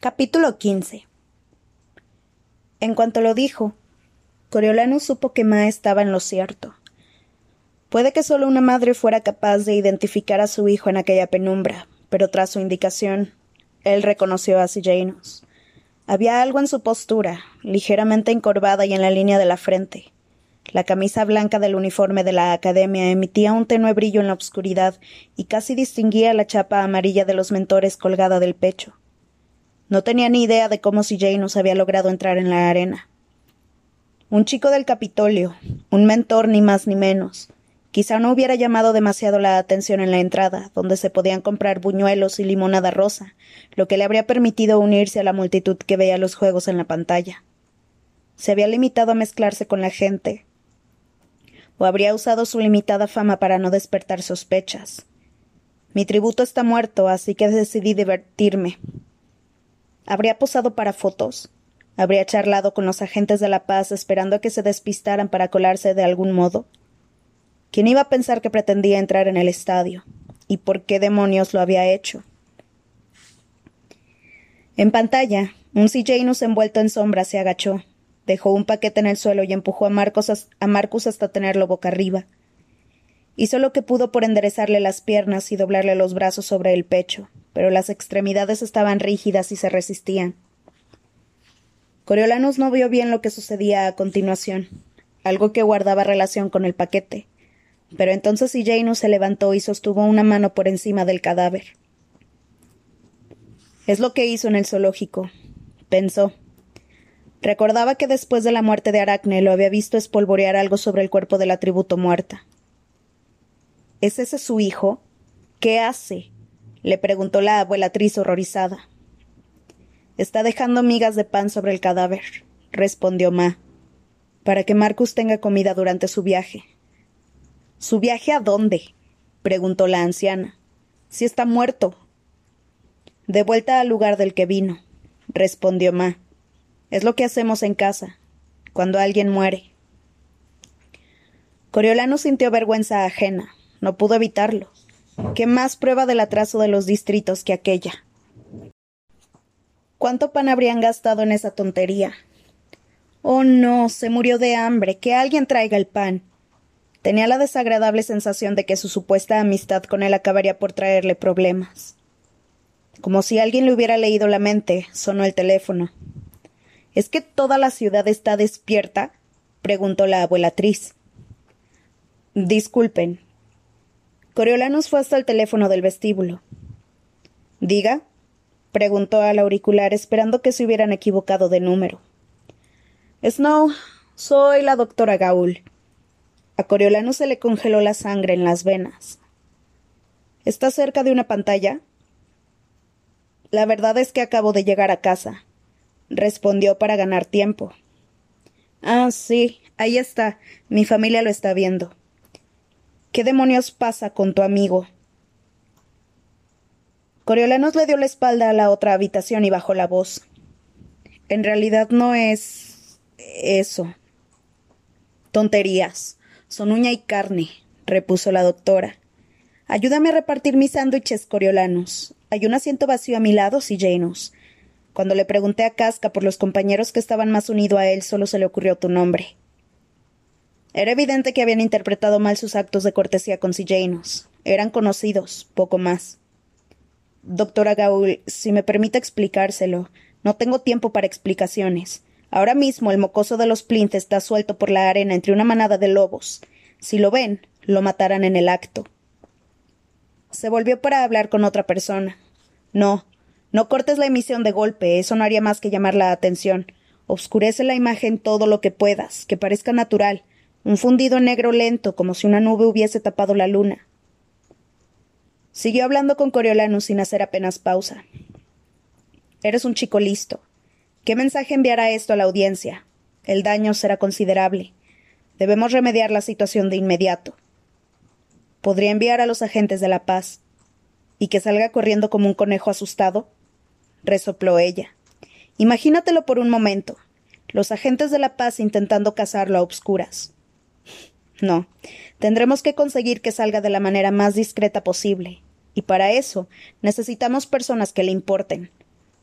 Capítulo 15 En cuanto lo dijo, Coriolano supo que Ma estaba en lo cierto. Puede que solo una madre fuera capaz de identificar a su hijo en aquella penumbra, pero tras su indicación, él reconoció a Sillanus. Había algo en su postura, ligeramente encorvada y en la línea de la frente. La camisa blanca del uniforme de la academia emitía un tenue brillo en la oscuridad y casi distinguía la chapa amarilla de los mentores colgada del pecho. No tenía ni idea de cómo si Janus había logrado entrar en la arena. Un chico del Capitolio, un mentor ni más ni menos. Quizá no hubiera llamado demasiado la atención en la entrada, donde se podían comprar buñuelos y limonada rosa, lo que le habría permitido unirse a la multitud que veía los juegos en la pantalla. Se había limitado a mezclarse con la gente, o habría usado su limitada fama para no despertar sospechas. Mi tributo está muerto, así que decidí divertirme. ¿Habría posado para fotos? ¿Habría charlado con los agentes de la paz esperando a que se despistaran para colarse de algún modo? ¿Quién iba a pensar que pretendía entrar en el estadio? ¿Y por qué demonios lo había hecho? En pantalla, un Janus envuelto en sombra se agachó, dejó un paquete en el suelo y empujó a, Marcos a Marcus hasta tenerlo boca arriba. Hizo lo que pudo por enderezarle las piernas y doblarle los brazos sobre el pecho, pero las extremidades estaban rígidas y se resistían. Coriolanus no vio bien lo que sucedía a continuación, algo que guardaba relación con el paquete, pero entonces Janus se levantó y sostuvo una mano por encima del cadáver. Es lo que hizo en el zoológico, pensó. Recordaba que después de la muerte de Aracne lo había visto espolvorear algo sobre el cuerpo del atributo muerta. ¿Es ese su hijo? ¿Qué hace? Le preguntó la abuelatriz horrorizada. Está dejando migas de pan sobre el cadáver, respondió Ma, para que Marcus tenga comida durante su viaje. ¿Su viaje a dónde? preguntó la anciana. Si está muerto. De vuelta al lugar del que vino, respondió Ma. Es lo que hacemos en casa, cuando alguien muere. Coriolano sintió vergüenza ajena. No pudo evitarlo. ¿Qué más prueba del atraso de los distritos que aquella? ¿Cuánto pan habrían gastado en esa tontería? Oh, no, se murió de hambre. Que alguien traiga el pan. Tenía la desagradable sensación de que su supuesta amistad con él acabaría por traerle problemas. Como si alguien le hubiera leído la mente, sonó el teléfono. ¿Es que toda la ciudad está despierta? preguntó la abuelatriz. Disculpen. Coriolanus fue hasta el teléfono del vestíbulo. Diga, preguntó al auricular esperando que se hubieran equivocado de número. Snow, soy la doctora Gaul. A Coriolanus se le congeló la sangre en las venas. ¿Está cerca de una pantalla? La verdad es que acabo de llegar a casa respondió para ganar tiempo. Ah, sí, ahí está. Mi familia lo está viendo. ¿Qué demonios pasa con tu amigo? Coriolanos le dio la espalda a la otra habitación y bajó la voz. En realidad no es. eso. Tonterías. Son uña y carne, repuso la doctora. Ayúdame a repartir mis sándwiches, Coriolanos. Hay un asiento vacío a mi lado, si Janus. Cuando le pregunté a Casca por los compañeros que estaban más unidos a él, solo se le ocurrió tu nombre. Era evidente que habían interpretado mal sus actos de cortesía con Sillanus. Eran conocidos, poco más. Doctora Gaul, si me permite explicárselo, no tengo tiempo para explicaciones. Ahora mismo el mocoso de los Plint está suelto por la arena entre una manada de lobos. Si lo ven, lo matarán en el acto. Se volvió para hablar con otra persona. No, no cortes la emisión de golpe, eso no haría más que llamar la atención. Obscurece la imagen todo lo que puedas, que parezca natural, un fundido negro lento, como si una nube hubiese tapado la luna. Siguió hablando con Coriolanus sin hacer apenas pausa. Eres un chico listo. ¿Qué mensaje enviará esto a la audiencia? El daño será considerable. Debemos remediar la situación de inmediato. Podría enviar a los agentes de la paz. ¿Y que salga corriendo como un conejo asustado? resopló ella. Imagínatelo por un momento. Los agentes de la paz intentando cazarlo a obscuras. No, tendremos que conseguir que salga de la manera más discreta posible. Y para eso necesitamos personas que le importen.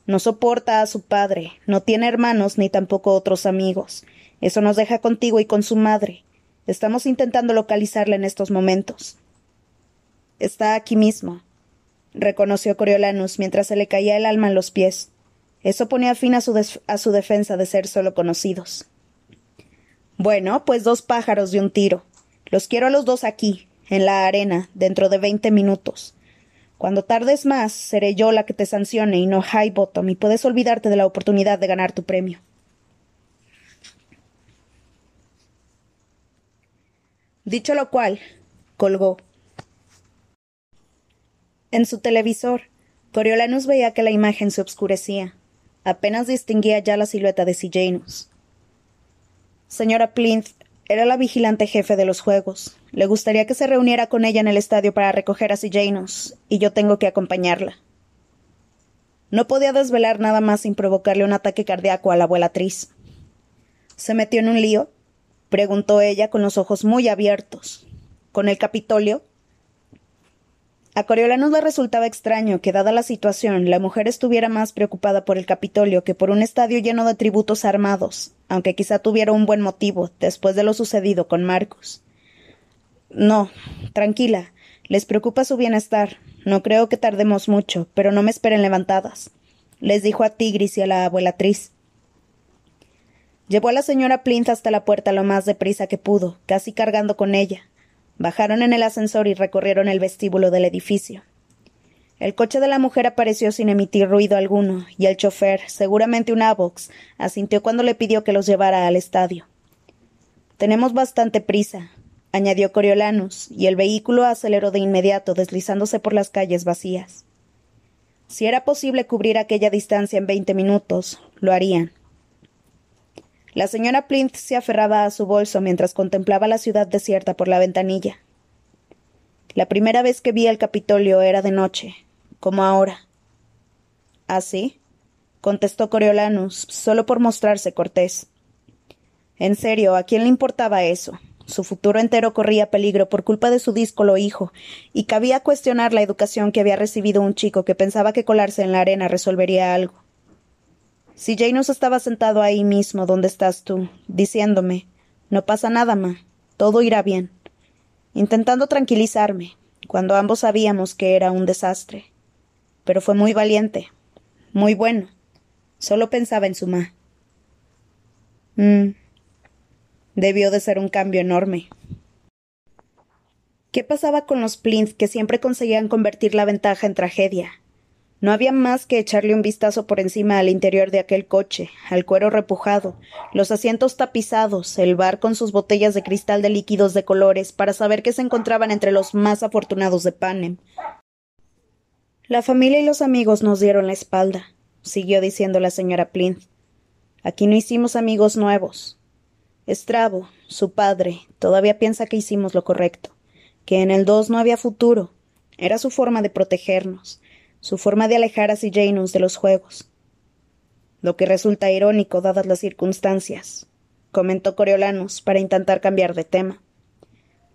No soporta a su padre, no tiene hermanos ni tampoco otros amigos. Eso nos deja contigo y con su madre. Estamos intentando localizarla en estos momentos. Está aquí mismo, reconoció Coriolanus mientras se le caía el alma en los pies. Eso ponía fin a su, a su defensa de ser solo conocidos. Bueno, pues dos pájaros de un tiro. Los quiero a los dos aquí, en la arena, dentro de veinte minutos. Cuando tardes más, seré yo la que te sancione y no Highbottom, y puedes olvidarte de la oportunidad de ganar tu premio. Dicho lo cual, colgó. En su televisor, Coriolanus veía que la imagen se obscurecía. Apenas distinguía ya la silueta de Janus. Señora Plinth era la vigilante jefe de los juegos. Le gustaría que se reuniera con ella en el estadio para recoger a Janus, y yo tengo que acompañarla. No podía desvelar nada más sin provocarle un ataque cardíaco a la abuela Tris. ¿Se metió en un lío? preguntó ella con los ojos muy abiertos. ¿Con el Capitolio? A Coriolanus le resultaba extraño que, dada la situación, la mujer estuviera más preocupada por el Capitolio que por un estadio lleno de tributos armados, aunque quizá tuviera un buen motivo, después de lo sucedido con Marcos. No, tranquila, les preocupa su bienestar. No creo que tardemos mucho, pero no me esperen levantadas, les dijo a Tigris y a la abuelatriz. Llevó a la señora Plinth hasta la puerta lo más deprisa que pudo, casi cargando con ella. Bajaron en el ascensor y recorrieron el vestíbulo del edificio. El coche de la mujer apareció sin emitir ruido alguno, y el chofer, seguramente un Avox, asintió cuando le pidió que los llevara al estadio. Tenemos bastante prisa, añadió Coriolanus, y el vehículo aceleró de inmediato, deslizándose por las calles vacías. Si era posible cubrir aquella distancia en veinte minutos, lo harían. La señora Plinth se aferraba a su bolso mientras contemplaba la ciudad desierta por la ventanilla. La primera vez que vi el Capitolio era de noche, como ahora. ¿Ah, sí? contestó Coriolanus, solo por mostrarse cortés. En serio, ¿a quién le importaba eso? Su futuro entero corría peligro por culpa de su díscolo hijo, y cabía cuestionar la educación que había recibido un chico que pensaba que colarse en la arena resolvería algo. Si Janus estaba sentado ahí mismo donde estás tú, diciéndome No pasa nada, ma, todo irá bien, intentando tranquilizarme, cuando ambos sabíamos que era un desastre. Pero fue muy valiente, muy bueno. Solo pensaba en su ma. Mm. Debió de ser un cambio enorme. ¿Qué pasaba con los Plinth que siempre conseguían convertir la ventaja en tragedia? No había más que echarle un vistazo por encima al interior de aquel coche, al cuero repujado, los asientos tapizados, el bar con sus botellas de cristal de líquidos de colores, para saber que se encontraban entre los más afortunados de Panem. La familia y los amigos nos dieron la espalda, siguió diciendo la señora Plinth. Aquí no hicimos amigos nuevos. Estrabo, su padre, todavía piensa que hicimos lo correcto, que en el dos no había futuro. Era su forma de protegernos su forma de alejar a Janus de los juegos. Lo que resulta irónico dadas las circunstancias, comentó Coriolanus para intentar cambiar de tema.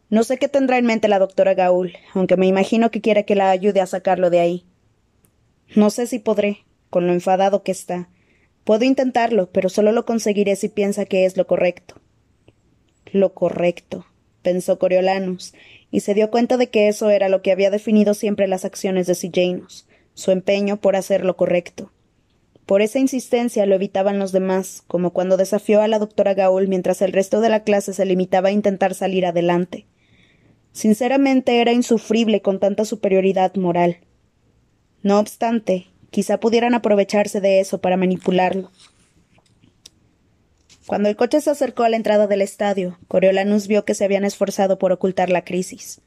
No sé qué tendrá en mente la doctora Gaul, aunque me imagino que quiere que la ayude a sacarlo de ahí. No sé si podré, con lo enfadado que está. Puedo intentarlo, pero solo lo conseguiré si piensa que es lo correcto. Lo correcto, pensó Coriolanus, y se dio cuenta de que eso era lo que había definido siempre las acciones de Janus su empeño por hacer lo correcto. Por esa insistencia lo evitaban los demás, como cuando desafió a la doctora Gaul mientras el resto de la clase se limitaba a intentar salir adelante. Sinceramente era insufrible con tanta superioridad moral. No obstante, quizá pudieran aprovecharse de eso para manipularlo. Cuando el coche se acercó a la entrada del estadio, Coriolanus vio que se habían esforzado por ocultar la crisis.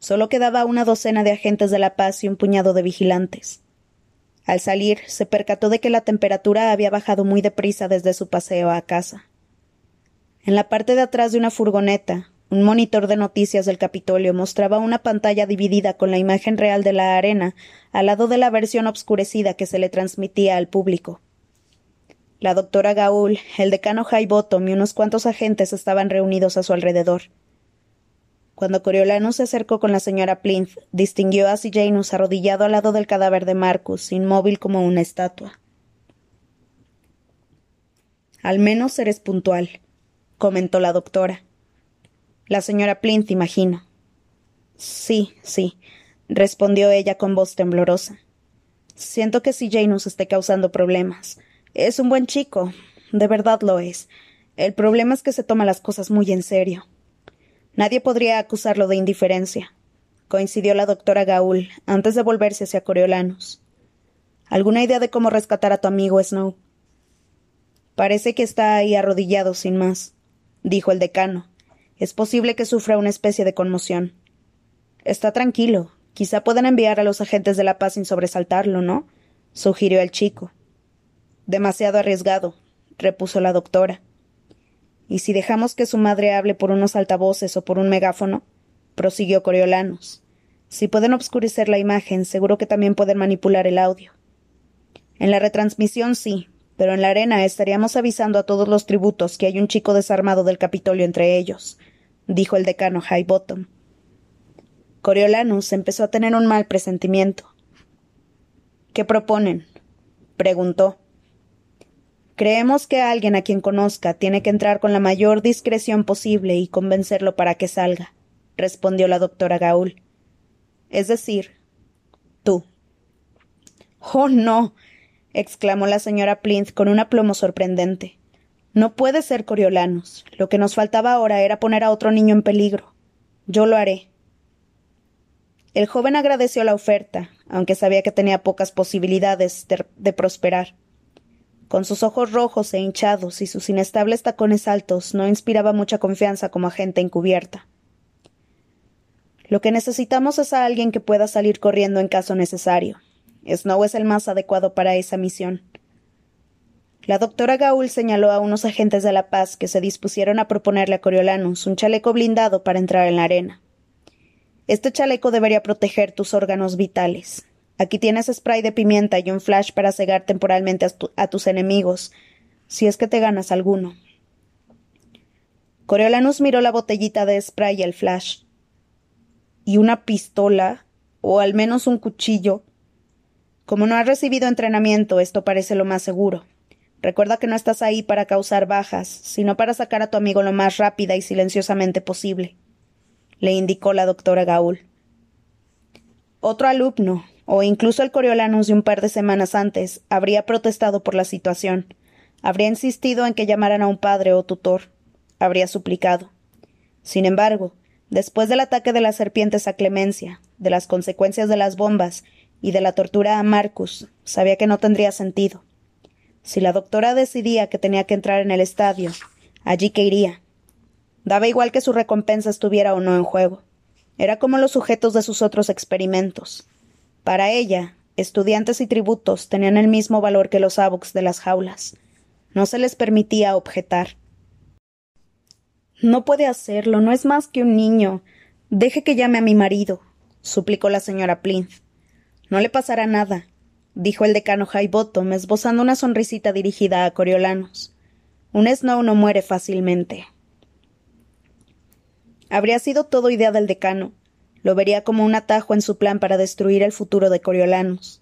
Solo quedaba una docena de agentes de la paz y un puñado de vigilantes. Al salir, se percató de que la temperatura había bajado muy deprisa desde su paseo a casa. En la parte de atrás de una furgoneta, un monitor de noticias del Capitolio mostraba una pantalla dividida con la imagen real de la arena al lado de la versión obscurecida que se le transmitía al público. La doctora Gaul, el decano Highbottom y unos cuantos agentes estaban reunidos a su alrededor. Cuando Coriolanus se acercó con la señora Plinth, distinguió a Janus arrodillado al lado del cadáver de Marcus, inmóvil como una estatua. Al menos eres puntual, comentó la doctora. La señora Plinth, imagino. Sí, sí, respondió ella con voz temblorosa. Siento que si nos esté causando problemas. Es un buen chico, de verdad lo es. El problema es que se toma las cosas muy en serio. Nadie podría acusarlo de indiferencia, coincidió la doctora Gaul antes de volverse hacia Coriolanus. ¿Alguna idea de cómo rescatar a tu amigo Snow? Parece que está ahí arrodillado sin más, dijo el decano. Es posible que sufra una especie de conmoción. Está tranquilo. Quizá puedan enviar a los agentes de la paz sin sobresaltarlo, ¿no? sugirió el chico. Demasiado arriesgado, repuso la doctora. ¿Y si dejamos que su madre hable por unos altavoces o por un megáfono? prosiguió Coriolanos. Si pueden obscurecer la imagen, seguro que también pueden manipular el audio. En la retransmisión sí, pero en la arena estaríamos avisando a todos los tributos que hay un chico desarmado del Capitolio entre ellos, dijo el decano Highbottom. Coriolanus empezó a tener un mal presentimiento. ¿Qué proponen? preguntó. Creemos que alguien a quien conozca tiene que entrar con la mayor discreción posible y convencerlo para que salga, respondió la doctora Gaul. Es decir, tú. Oh, no. exclamó la señora Plinth con un aplomo sorprendente. No puede ser Coriolanus. Lo que nos faltaba ahora era poner a otro niño en peligro. Yo lo haré. El joven agradeció la oferta, aunque sabía que tenía pocas posibilidades de, de prosperar. Con sus ojos rojos e hinchados y sus inestables tacones altos, no inspiraba mucha confianza como agente encubierta. Lo que necesitamos es a alguien que pueda salir corriendo en caso necesario. Snow es el más adecuado para esa misión. La doctora Gaul señaló a unos agentes de la paz que se dispusieron a proponerle a Coriolanus un chaleco blindado para entrar en la arena. Este chaleco debería proteger tus órganos vitales. Aquí tienes spray de pimienta y un flash para cegar temporalmente a, tus enemigos, si es que te ganas alguno. Coriolanus miró la botellita de spray y el flash. ¿Y una pistola? ¿O al menos un cuchillo? Como no has recibido entrenamiento, esto parece lo más seguro. Recuerda que no estás ahí para causar bajas, sino para sacar a tu amigo lo más rápida y silenciosamente posible, le indicó la doctora Gaul. Otro alumno, o incluso el Coriolanus de un par de semanas antes, habría protestado por la situación, habría insistido en que llamaran a un padre o tutor, habría suplicado. Sin embargo, después del ataque de las serpientes a Clemencia, de las consecuencias de las bombas y de la tortura a Marcus, sabía que no tendría sentido. Si la doctora decidía que tenía que entrar en el estadio, allí que iría. Daba igual que su recompensa estuviera o no en juego. Era como los sujetos de sus otros experimentos. Para ella, estudiantes y tributos tenían el mismo valor que los abuks de las jaulas. No se les permitía objetar. No puede hacerlo, no es más que un niño. Deje que llame a mi marido, suplicó la señora Plinth. No le pasará nada, dijo el decano Highbottom, esbozando una sonrisita dirigida a Coriolanos. Un Snow no muere fácilmente. Habría sido todo idea del decano, lo vería como un atajo en su plan para destruir el futuro de Coriolanus.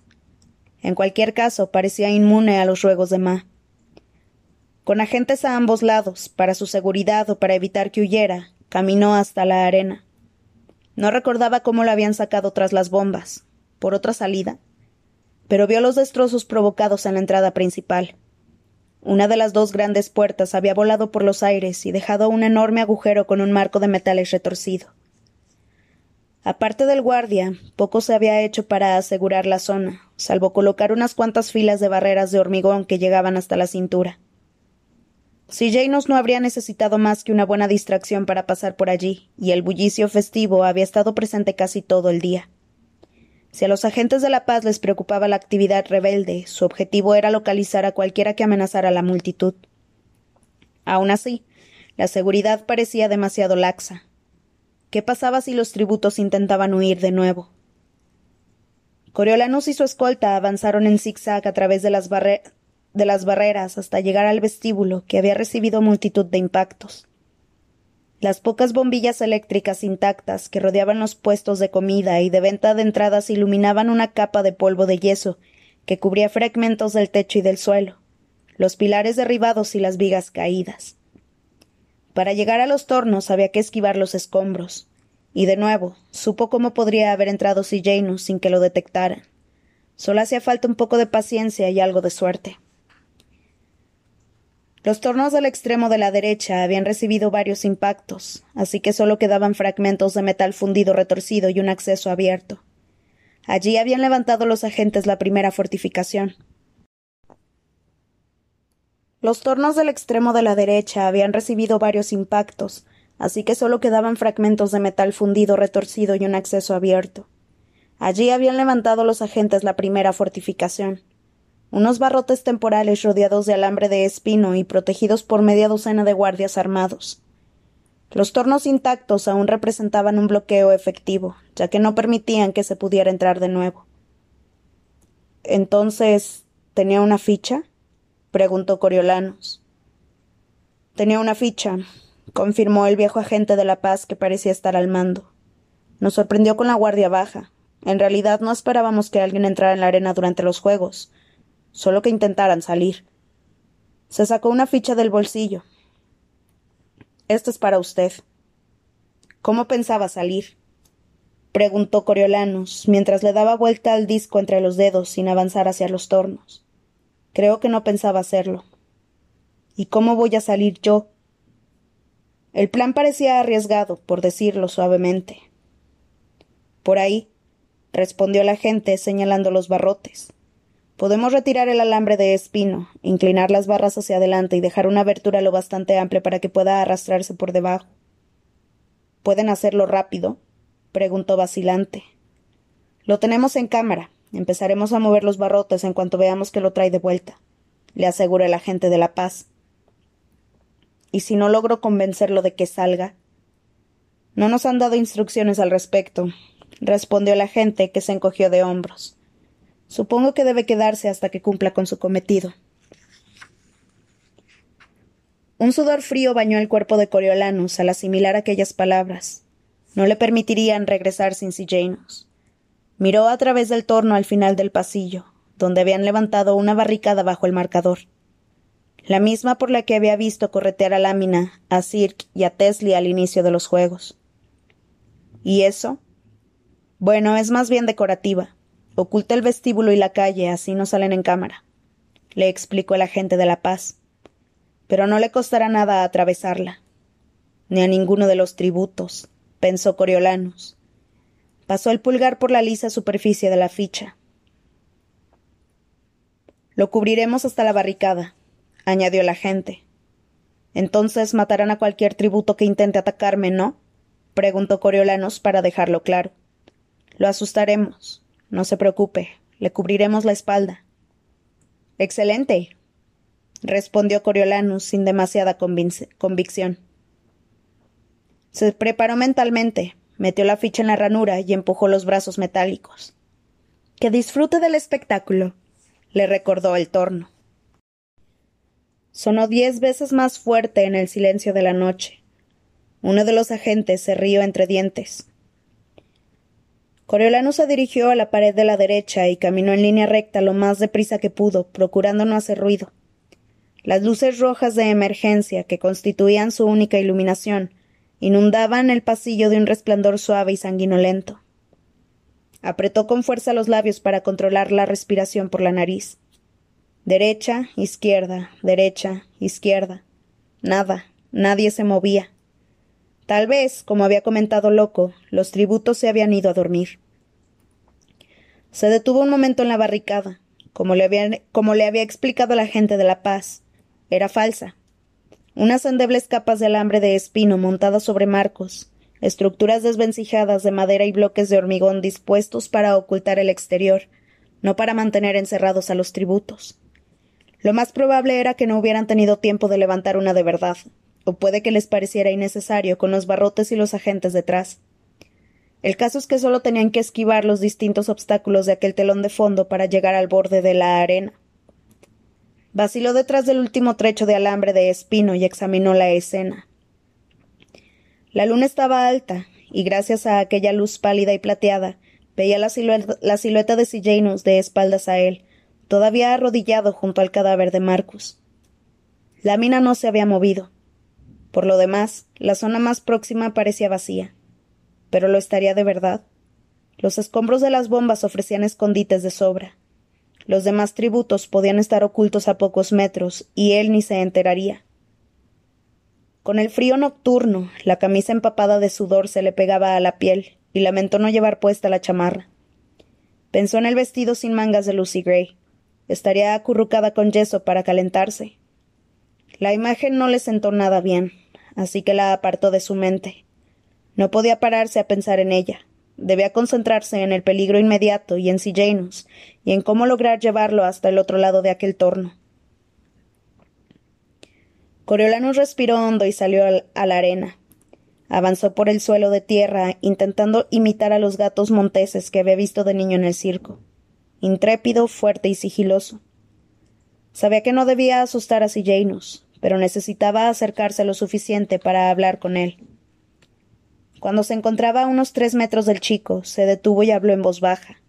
En cualquier caso, parecía inmune a los ruegos de Ma. Con agentes a ambos lados, para su seguridad o para evitar que huyera, caminó hasta la arena. No recordaba cómo lo habían sacado tras las bombas, por otra salida, pero vio los destrozos provocados en la entrada principal. Una de las dos grandes puertas había volado por los aires y dejado un enorme agujero con un marco de metales retorcido. Aparte del guardia, poco se había hecho para asegurar la zona, salvo colocar unas cuantas filas de barreras de hormigón que llegaban hasta la cintura. Si Janos no habría necesitado más que una buena distracción para pasar por allí, y el bullicio festivo había estado presente casi todo el día. Si a los agentes de la paz les preocupaba la actividad rebelde, su objetivo era localizar a cualquiera que amenazara a la multitud. Aun así, la seguridad parecía demasiado laxa, ¿Qué pasaba si los tributos intentaban huir de nuevo? Coriolanus y su escolta avanzaron en zigzag a través de las, de las barreras hasta llegar al vestíbulo, que había recibido multitud de impactos. Las pocas bombillas eléctricas intactas que rodeaban los puestos de comida y de venta de entradas iluminaban una capa de polvo de yeso que cubría fragmentos del techo y del suelo, los pilares derribados y las vigas caídas. Para llegar a los tornos había que esquivar los escombros, y de nuevo supo cómo podría haber entrado Janus sin que lo detectaran. Solo hacía falta un poco de paciencia y algo de suerte. Los tornos del extremo de la derecha habían recibido varios impactos, así que solo quedaban fragmentos de metal fundido retorcido y un acceso abierto. Allí habían levantado los agentes la primera fortificación. Los tornos del extremo de la derecha habían recibido varios impactos, así que solo quedaban fragmentos de metal fundido retorcido y un acceso abierto. Allí habían levantado los agentes la primera fortificación. Unos barrotes temporales rodeados de alambre de espino y protegidos por media docena de guardias armados. Los tornos intactos aún representaban un bloqueo efectivo, ya que no permitían que se pudiera entrar de nuevo. Entonces, ¿tenía una ficha? Preguntó Coriolanos. Tenía una ficha, confirmó el viejo agente de la paz que parecía estar al mando. Nos sorprendió con la guardia baja. En realidad no esperábamos que alguien entrara en la arena durante los juegos, solo que intentaran salir. Se sacó una ficha del bolsillo. Esto es para usted. ¿Cómo pensaba salir? preguntó Coriolanus, mientras le daba vuelta al disco entre los dedos sin avanzar hacia los tornos. Creo que no pensaba hacerlo. ¿Y cómo voy a salir yo? El plan parecía arriesgado, por decirlo suavemente. Por ahí, respondió la gente, señalando los barrotes. Podemos retirar el alambre de espino, inclinar las barras hacia adelante y dejar una abertura lo bastante amplia para que pueda arrastrarse por debajo. ¿Pueden hacerlo rápido? preguntó vacilante. Lo tenemos en cámara, Empezaremos a mover los barrotes en cuanto veamos que lo trae de vuelta, le asegura el agente de la paz. ¿Y si no logro convencerlo de que salga? No nos han dado instrucciones al respecto, respondió el agente, que se encogió de hombros. Supongo que debe quedarse hasta que cumpla con su cometido. Un sudor frío bañó el cuerpo de Coriolanus al asimilar aquellas palabras. No le permitirían regresar sin. Miró a través del torno al final del pasillo, donde habían levantado una barricada bajo el marcador. La misma por la que había visto corretear a Lámina, a Cirque y a Tesli al inicio de los juegos. ¿Y eso? Bueno, es más bien decorativa. Oculta el vestíbulo y la calle, así no salen en cámara. Le explicó el agente de la paz. Pero no le costará nada atravesarla. Ni a ninguno de los tributos, pensó Coriolanus. Pasó el pulgar por la lisa superficie de la ficha. Lo cubriremos hasta la barricada, añadió el agente. Entonces matarán a cualquier tributo que intente atacarme, ¿no? preguntó Coriolanos para dejarlo claro. Lo asustaremos. No se preocupe, le cubriremos la espalda. Excelente, respondió Coriolanus sin demasiada convicción. Se preparó mentalmente, Metió la ficha en la ranura y empujó los brazos metálicos. Que disfrute del espectáculo, le recordó el torno. Sonó diez veces más fuerte en el silencio de la noche. Uno de los agentes se rió entre dientes. Coriolano se dirigió a la pared de la derecha y caminó en línea recta lo más deprisa que pudo, procurando no hacer ruido. Las luces rojas de emergencia, que constituían su única iluminación, inundaban el pasillo de un resplandor suave y sanguinolento. Apretó con fuerza los labios para controlar la respiración por la nariz. Derecha, izquierda, derecha, izquierda. Nada, nadie se movía. Tal vez, como había comentado Loco, los tributos se habían ido a dormir. Se detuvo un momento en la barricada, como le, como le había explicado la gente de la paz. Era falsa unas endebles capas de alambre de espino montadas sobre marcos, estructuras desvencijadas de madera y bloques de hormigón dispuestos para ocultar el exterior, no para mantener encerrados a los tributos. Lo más probable era que no hubieran tenido tiempo de levantar una de verdad, o puede que les pareciera innecesario con los barrotes y los agentes detrás. El caso es que solo tenían que esquivar los distintos obstáculos de aquel telón de fondo para llegar al borde de la arena. Vaciló detrás del último trecho de alambre de espino y examinó la escena. La luna estaba alta, y gracias a aquella luz pálida y plateada, veía la silueta, de Sillanus de espaldas a él, todavía arrodillado junto al cadáver de Marcus, La mina no se había movido. Por lo demás, la zona más próxima parecía vacía. Pero lo estaría de verdad. Los escombros de las bombas ofrecían escondites de sobra. Los demás tributos podían estar ocultos a pocos metros, y él ni se enteraría. Con el frío nocturno, la camisa empapada de sudor se le pegaba a la piel, y lamentó no llevar puesta la chamarra. Pensó en el vestido sin mangas de Lucy Gray. Estaría acurrucada con yeso para calentarse. La imagen no le sentó nada bien, así que la apartó de su mente. No podía pararse a pensar en ella. Debía concentrarse en el peligro inmediato y en Janus, y en cómo lograr llevarlo hasta el otro lado de aquel torno. Coriolanus respiró hondo y salió a la arena. Avanzó por el suelo de tierra, intentando imitar a los gatos monteses que había visto de niño en el circo. Intrépido, fuerte y sigiloso. Sabía que no debía asustar a Janus, pero necesitaba acercarse lo suficiente para hablar con él. Cuando se encontraba a unos tres metros del chico, se detuvo y habló en voz baja.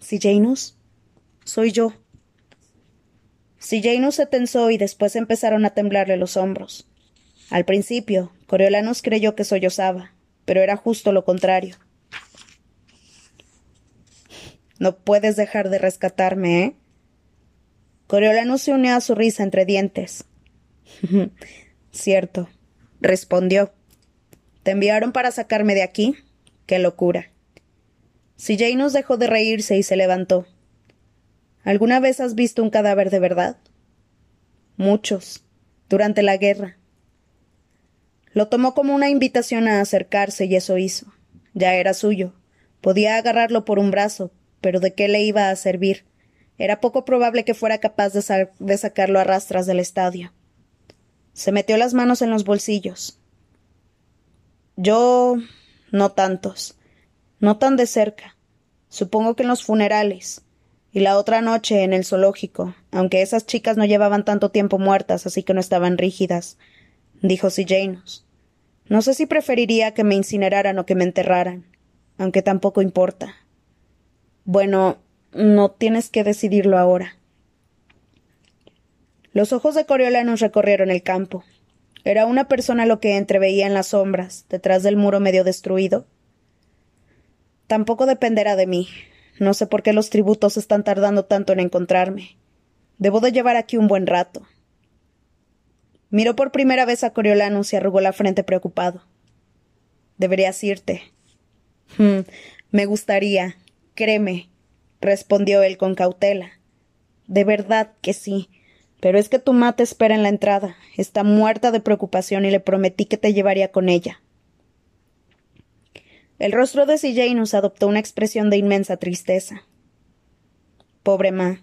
¿Janus? Soy yo. Janus se tensó y después empezaron a temblarle los hombros. Al principio, Coriolanus creyó que sollozaba, pero era justo lo contrario. No puedes dejar de rescatarme, ¿eh? Coriolanus se unió a su risa entre dientes. Cierto, respondió. ¿Te enviaron para sacarme de aquí? Qué locura. nos dejó de reírse y se levantó. ¿Alguna vez has visto un cadáver de verdad? Muchos, durante la guerra. Lo tomó como una invitación a acercarse y eso hizo. Ya era suyo. Podía agarrarlo por un brazo, pero ¿de qué le iba a servir? Era poco probable que fuera capaz de sacarlo a rastras del estadio. Se metió las manos en los bolsillos. Yo. no tantos. No tan de cerca. Supongo que en los funerales. Y la otra noche en el zoológico, aunque esas chicas no llevaban tanto tiempo muertas, así que no estaban rígidas, dijo si Janus. No sé si preferiría que me incineraran o que me enterraran, aunque tampoco importa. Bueno, no tienes que decidirlo ahora. Los ojos de Coriolanus recorrieron el campo. ¿Era una persona lo que entreveía en las sombras, detrás del muro medio destruido? Tampoco dependerá de mí. No sé por qué los tributos están tardando tanto en encontrarme. Debo de llevar aquí un buen rato. Miró por primera vez a Coriolanus y arrugó la frente preocupado. Deberías irte. Hmm, me gustaría. Créeme, respondió él con cautela. De verdad que sí. Pero es que tu mate espera en la entrada. Está muerta de preocupación y le prometí que te llevaría con ella. El rostro de Janus adoptó una expresión de inmensa tristeza. Pobre Ma.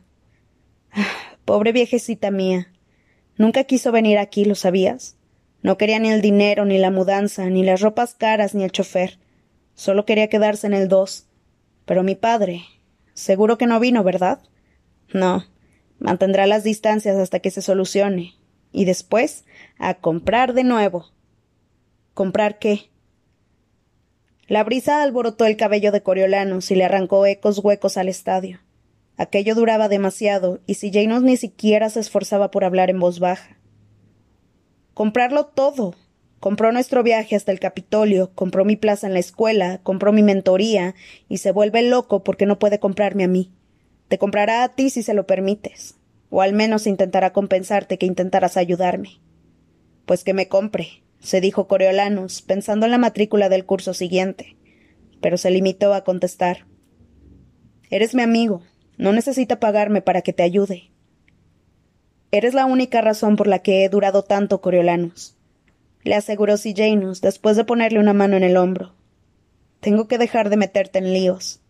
Pobre viejecita mía. Nunca quiso venir aquí, ¿lo sabías? No quería ni el dinero, ni la mudanza, ni las ropas caras, ni el chofer. Solo quería quedarse en el dos. Pero mi padre. Seguro que no vino, ¿verdad? No. Mantendrá las distancias hasta que se solucione. Y después, a comprar de nuevo. ¿Comprar qué? La brisa alborotó el cabello de Coriolanus y le arrancó ecos huecos al estadio. Aquello duraba demasiado, y si Janos ni siquiera se esforzaba por hablar en voz baja. Comprarlo todo. Compró nuestro viaje hasta el Capitolio, compró mi plaza en la escuela, compró mi mentoría, y se vuelve loco porque no puede comprarme a mí. Te comprará a ti si se lo permites. O al menos intentará compensarte que intentaras ayudarme. Pues que me compre, se dijo Coriolanus, pensando en la matrícula del curso siguiente. Pero se limitó a contestar. Eres mi amigo. No necesita pagarme para que te ayude. Eres la única razón por la que he durado tanto, Coriolanus. Le aseguró Janus después de ponerle una mano en el hombro. Tengo que dejar de meterte en líos.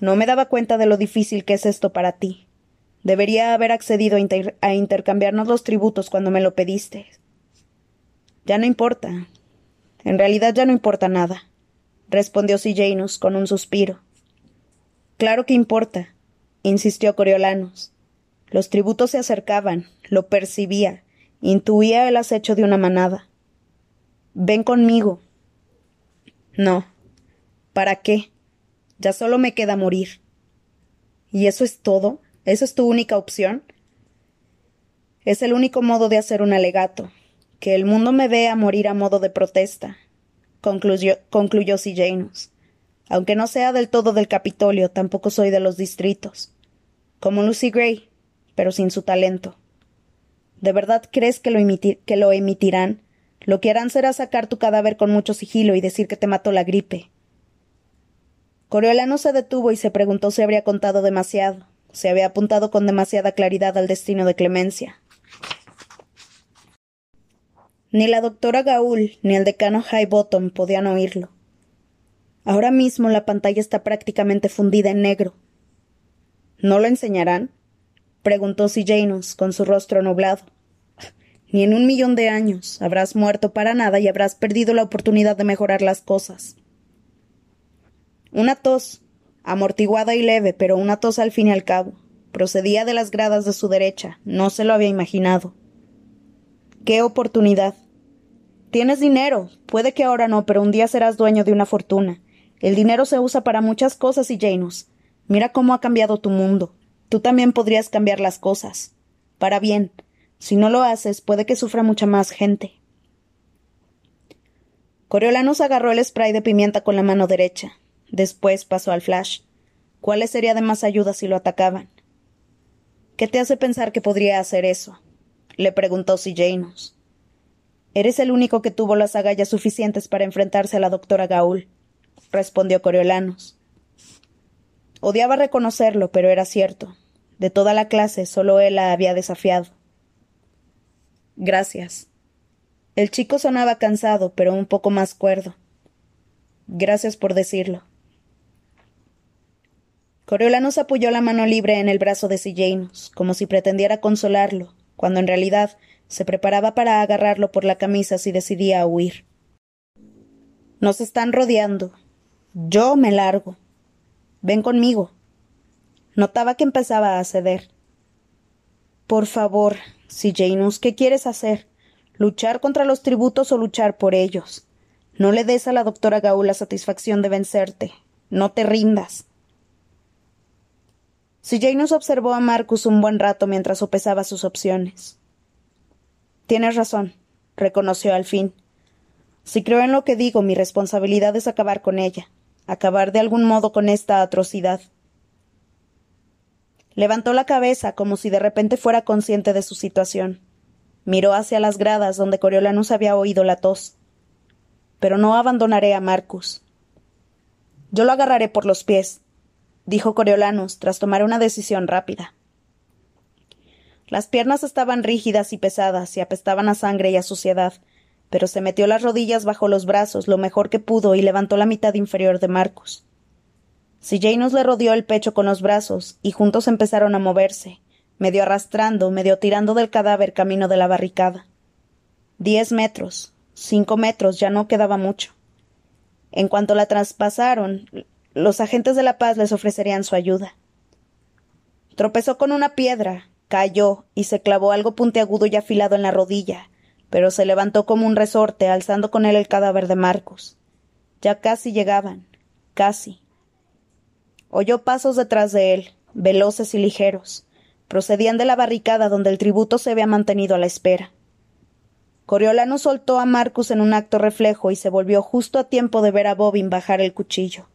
No me daba cuenta de lo difícil que es esto para ti. Debería haber accedido a, intercambiarnos los tributos cuando me lo pediste. Ya no importa. En realidad ya no importa nada, respondió Janus con un suspiro. Claro que importa, insistió Coriolanus. Los tributos se acercaban, lo percibía, intuía el acecho de una manada. Ven conmigo. No. ¿Para qué? Ya solo me queda morir. ¿Y eso es todo? ¿Eso es tu única opción? Es el único modo de hacer un alegato. Que el mundo me vea morir a modo de protesta, concluyó, concluyó. Aunque no sea del todo del Capitolio, tampoco soy de los distritos. Como Lucy Gray, pero sin su talento. ¿De verdad crees que lo, que lo emitirán? Lo que harán será sacar tu cadáver con mucho sigilo y decir que te mató la gripe. Coriolano se detuvo y se preguntó si habría contado demasiado, si había apuntado con demasiada claridad al destino de Clemencia. Ni la doctora Gaul ni el decano Highbottom podían oírlo. Ahora mismo la pantalla está prácticamente fundida en negro. ¿No lo enseñarán? preguntó C. Janus, con su rostro nublado. Ni en un millón de años habrás muerto para nada y habrás perdido la oportunidad de mejorar las cosas. Una tos, amortiguada y leve, pero una tos al fin y al cabo. Procedía de las gradas de su derecha. No se lo había imaginado. ¡Qué oportunidad! Tienes dinero. Puede que ahora no, pero un día serás dueño de una fortuna. El dinero se usa para muchas cosas y Janus. Mira cómo ha cambiado tu mundo. Tú también podrías cambiar las cosas. Para bien. Si no lo haces, puede que sufra mucha más gente. Coriolanus agarró el spray de pimienta con la mano derecha. Después pasó al flash. ¿Cuál le sería de más ayuda si lo atacaban? ¿Qué te hace pensar que podría hacer eso? le preguntó si Janus. Eres el único que tuvo las agallas suficientes para enfrentarse a la doctora Gaul, respondió Coriolanus. Odiaba reconocerlo, pero era cierto. De toda la clase, solo él la había desafiado. Gracias. El chico sonaba cansado, pero un poco más cuerdo. Gracias por decirlo. Coriolanus apoyó la mano libre en el brazo de Sillanus, como si pretendiera consolarlo, cuando en realidad se preparaba para agarrarlo por la camisa si decidía huir. Nos están rodeando. Yo me largo. Ven conmigo. Notaba que empezaba a ceder. Por favor, Sillanus, ¿qué quieres hacer? ¿Luchar contra los tributos o luchar por ellos? No le des a la doctora Gaul la satisfacción de vencerte. No te rindas. Si Janus observó a Marcus un buen rato mientras sopesaba sus opciones. Tienes razón, reconoció al fin. Si creo en lo que digo, mi responsabilidad es acabar con ella, acabar de algún modo con esta atrocidad. Levantó la cabeza como si de repente fuera consciente de su situación. Miró hacia las gradas donde Coriolanus había oído la tos. Pero no abandonaré a Marcus. Yo lo agarraré por los pies, dijo Coriolanus, tras tomar una decisión rápida. Las piernas estaban rígidas y pesadas y apestaban a sangre y a suciedad, pero se metió las rodillas bajo los brazos lo mejor que pudo y levantó la mitad inferior de Marcus. Janus le rodeó el pecho con los brazos y juntos empezaron a moverse, medio arrastrando, medio tirando del cadáver camino de la barricada. Diez metros, cinco metros, ya no quedaba mucho. En cuanto la traspasaron, los agentes de la paz les ofrecerían su ayuda. Tropezó con una piedra, cayó y se clavó algo puntiagudo y afilado en la rodilla, pero se levantó como un resorte, alzando con él el cadáver de Marcos. Ya casi llegaban, casi. Oyó pasos detrás de él, veloces y ligeros. Procedían de la barricada donde el tributo se había mantenido a la espera. Coriolano soltó a Marcus en un acto reflejo y se volvió justo a tiempo de ver a Bobin bajar el cuchillo.